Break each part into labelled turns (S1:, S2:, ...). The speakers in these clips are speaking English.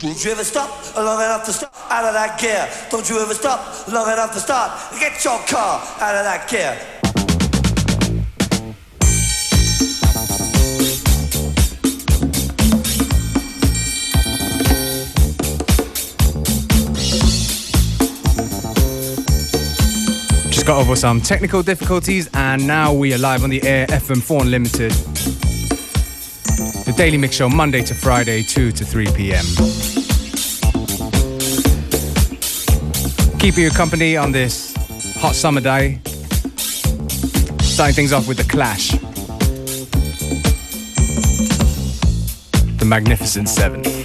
S1: Don't you ever stop long enough to stop out of that gear? Don't you ever stop long enough to start? Get your car out of that gear.
S2: Just got over some technical difficulties and now we are live on the air FM4 Unlimited. The Daily Mix Show, Monday to Friday, 2 to 3 p.m. Keeping you company on this hot summer day. Starting things off with The Clash. The Magnificent Seven.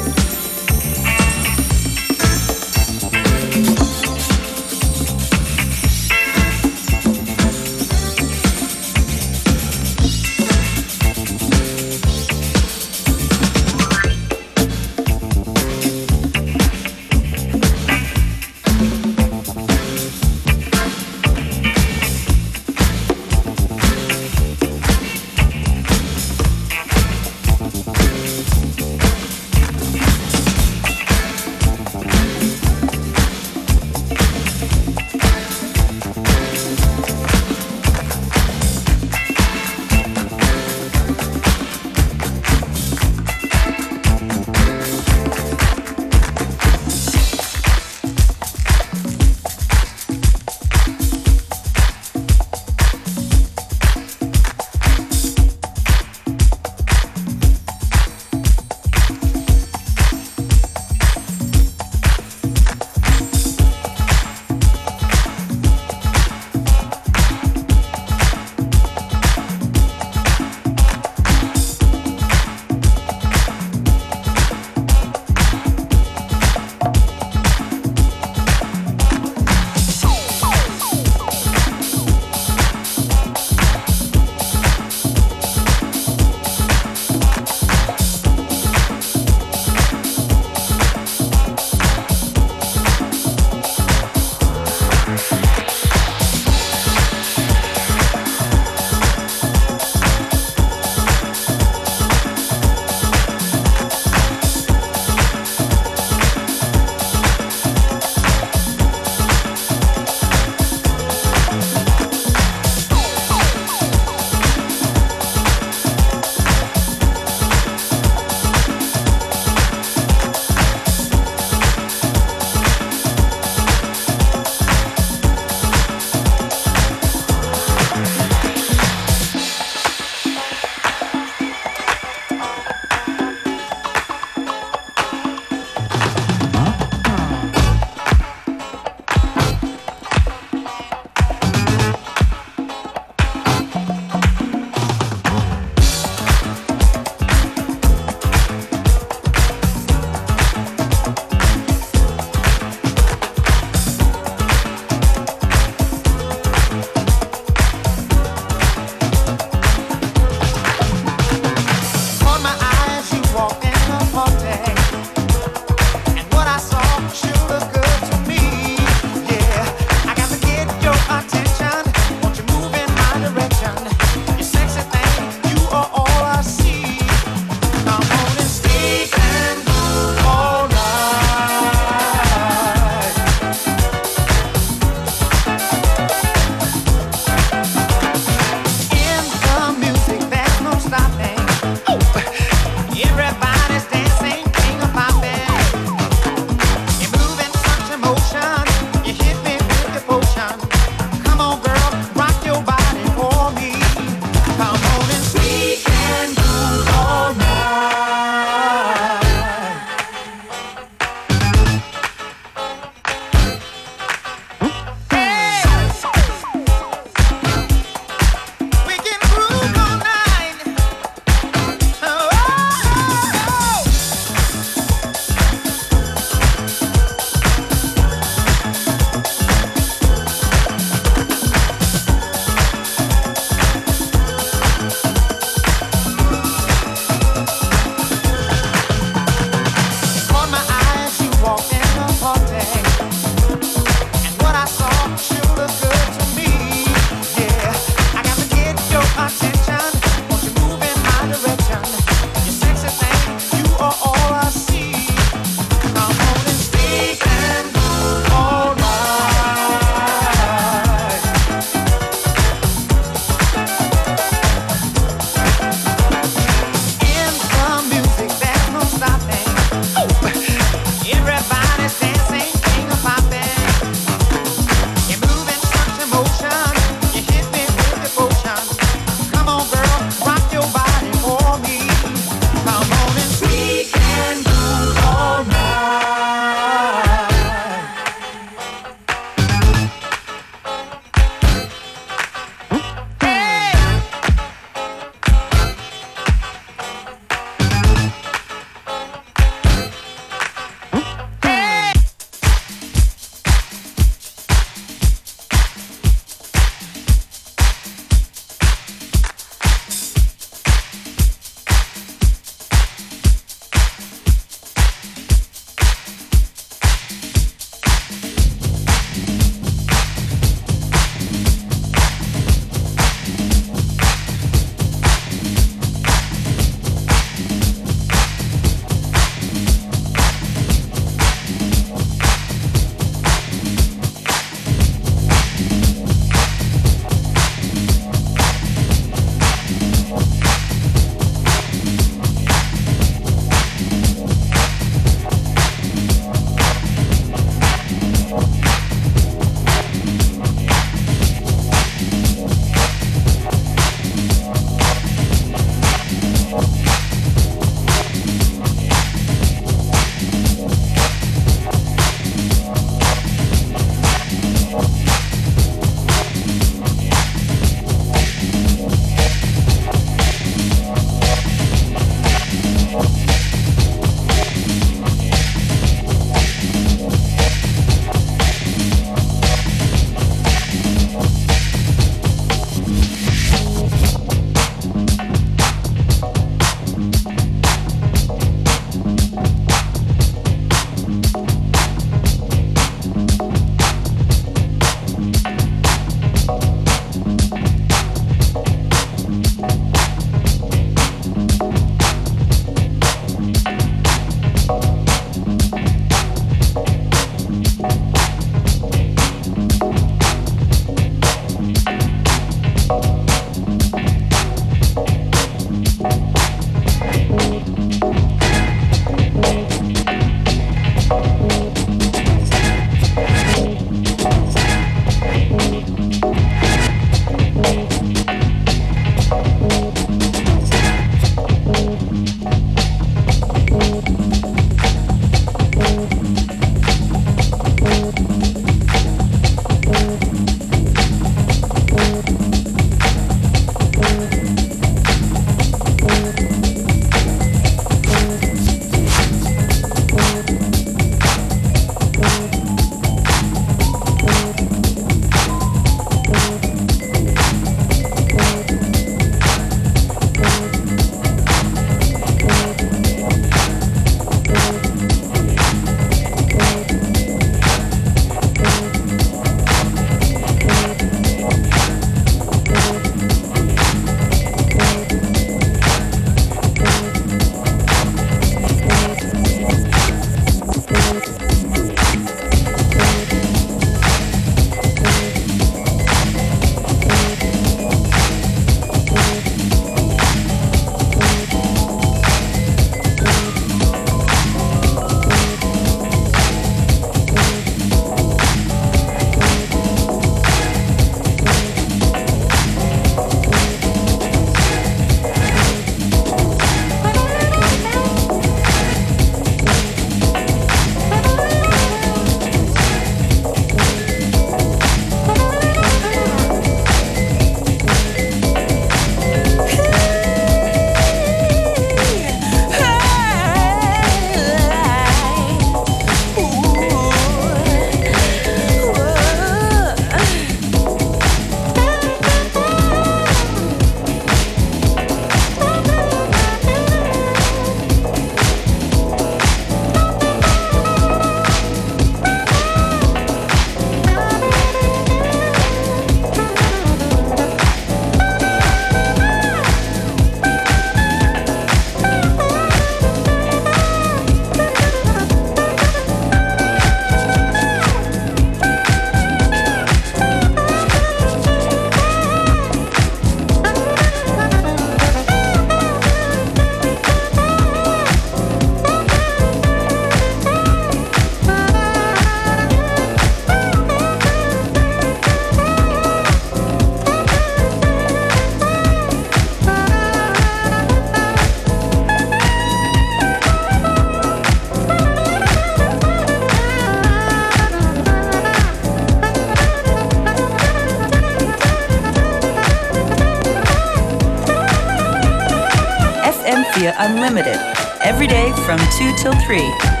S3: Every day from 2 till 3.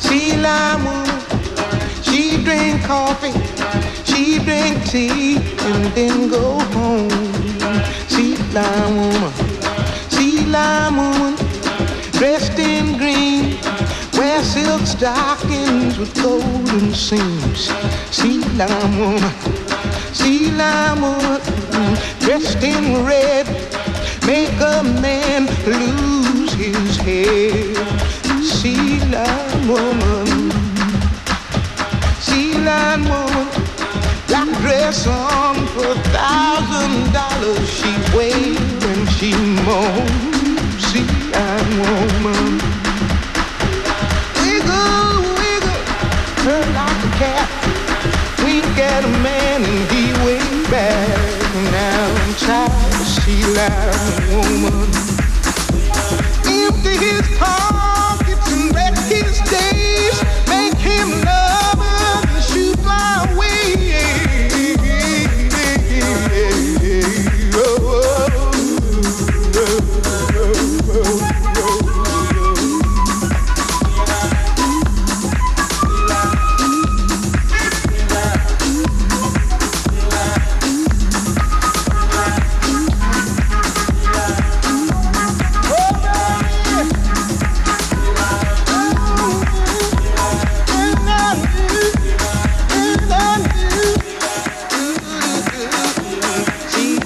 S4: She lime. She drink coffee, she drink tea, and then go home. Sea lime woman, sea lime woman, dressed in green, wear silk stockings with golden seams. Sea lime woman, sea lime woman, dressed in red, make a man lose his head. Sea lime woman, sea lime woman, black dress on for a thousand dollars. She wails and she moans. Sea lime woman, wiggle, wiggle, her like a cat. Wink at a man and he wink back. Now I'm she like a woman. Empty his heart.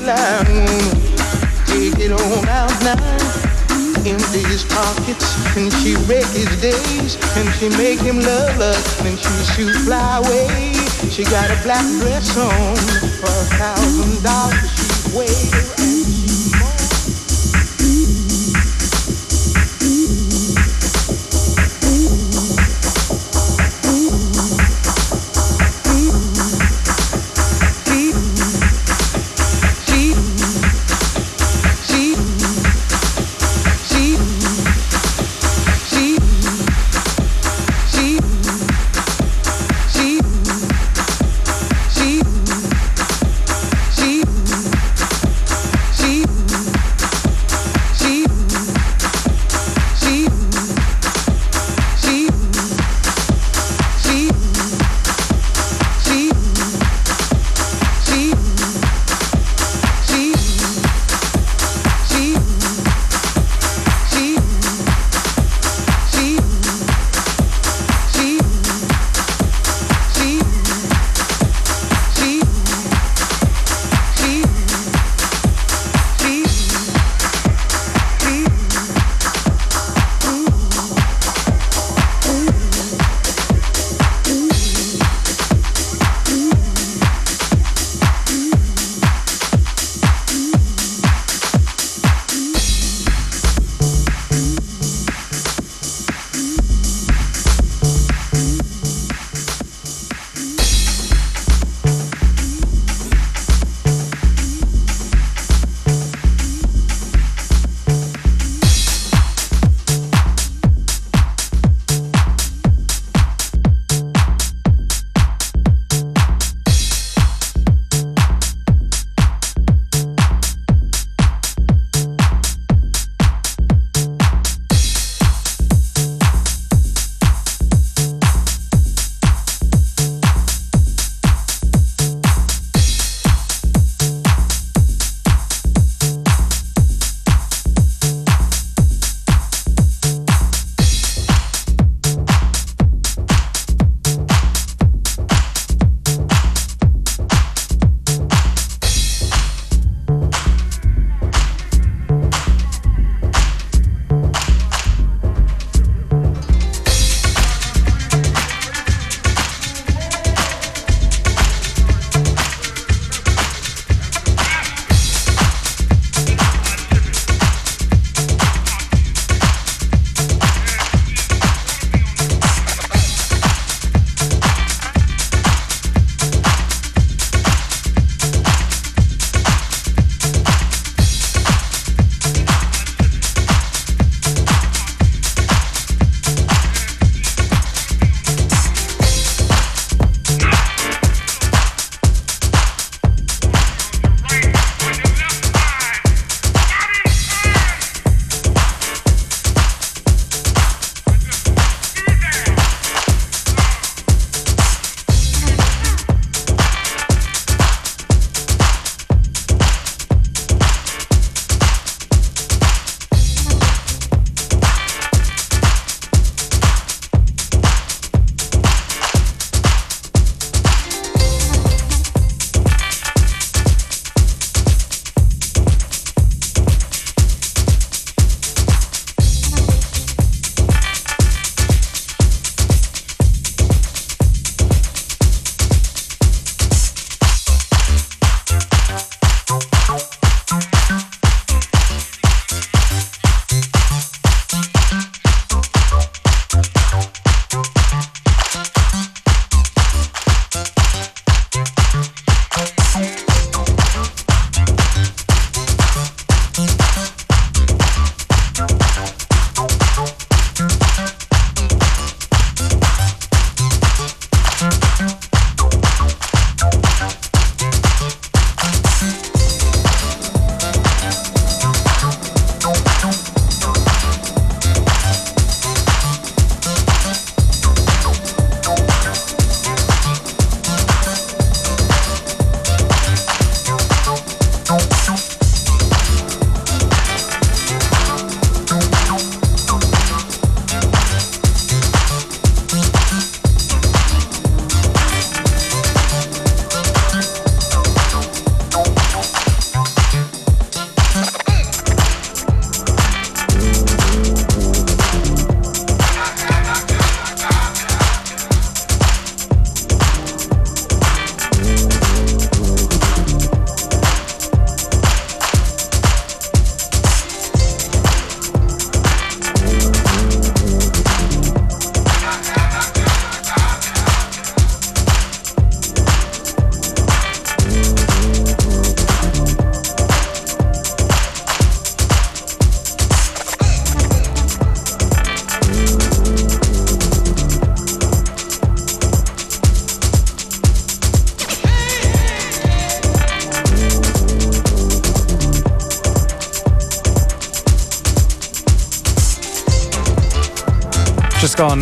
S4: She take it on out now. Empty his pockets and she wreck his days and she make him love her and she shoot fly away. She got a black dress on for a thousand dollars. She wail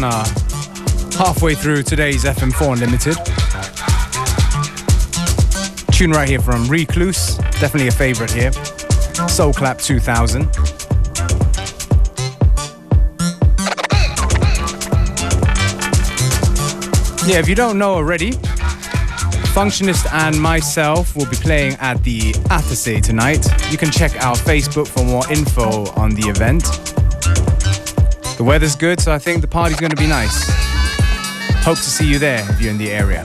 S5: gone uh, halfway through today's FM4 Unlimited. Tune right here from Recluse, definitely a favorite here. Soul Clap 2000. Yeah, if you don't know already, Functionist and myself will be playing at the Athasy tonight. You can check our Facebook for more info on the event. The weather's good, so I think the party's going to be nice. Hope to see you there if you're in the area.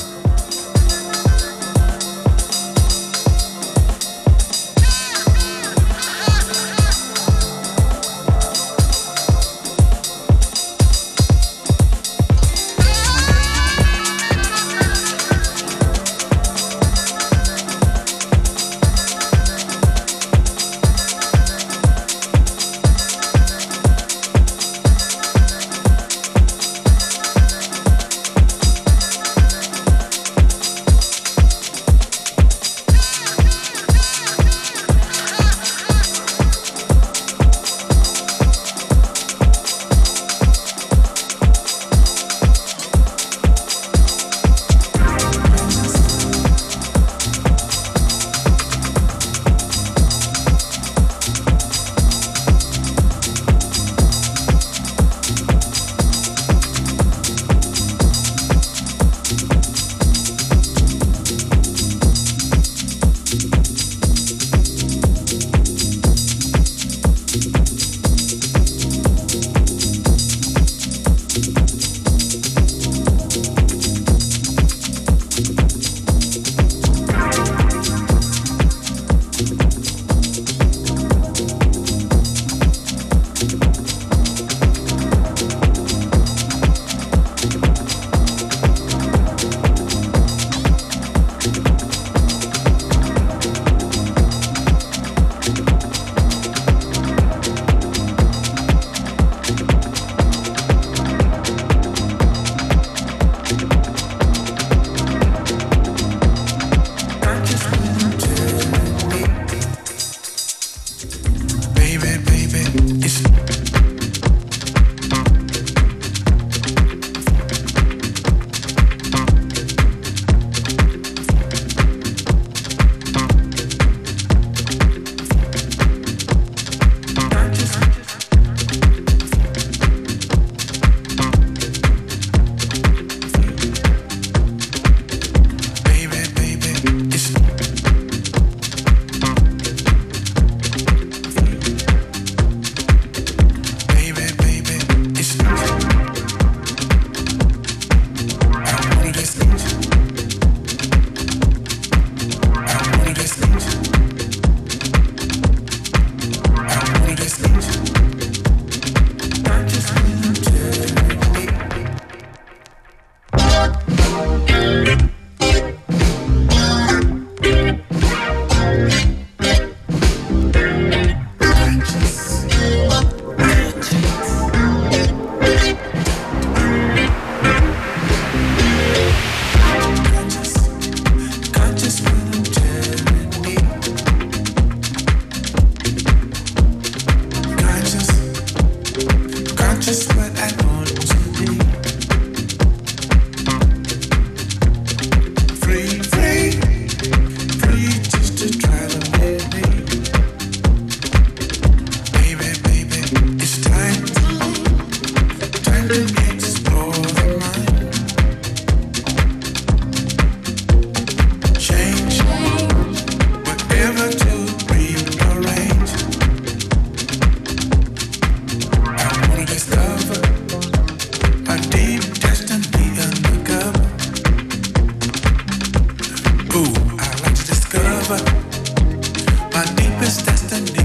S3: my deepest destiny.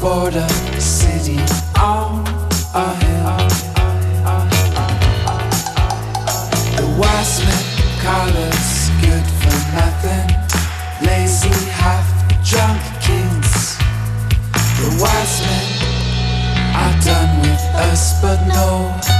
S3: Border city on a hill. The wise men call us good for nothing, lazy half drunk kings. The wise men are done with us, but no,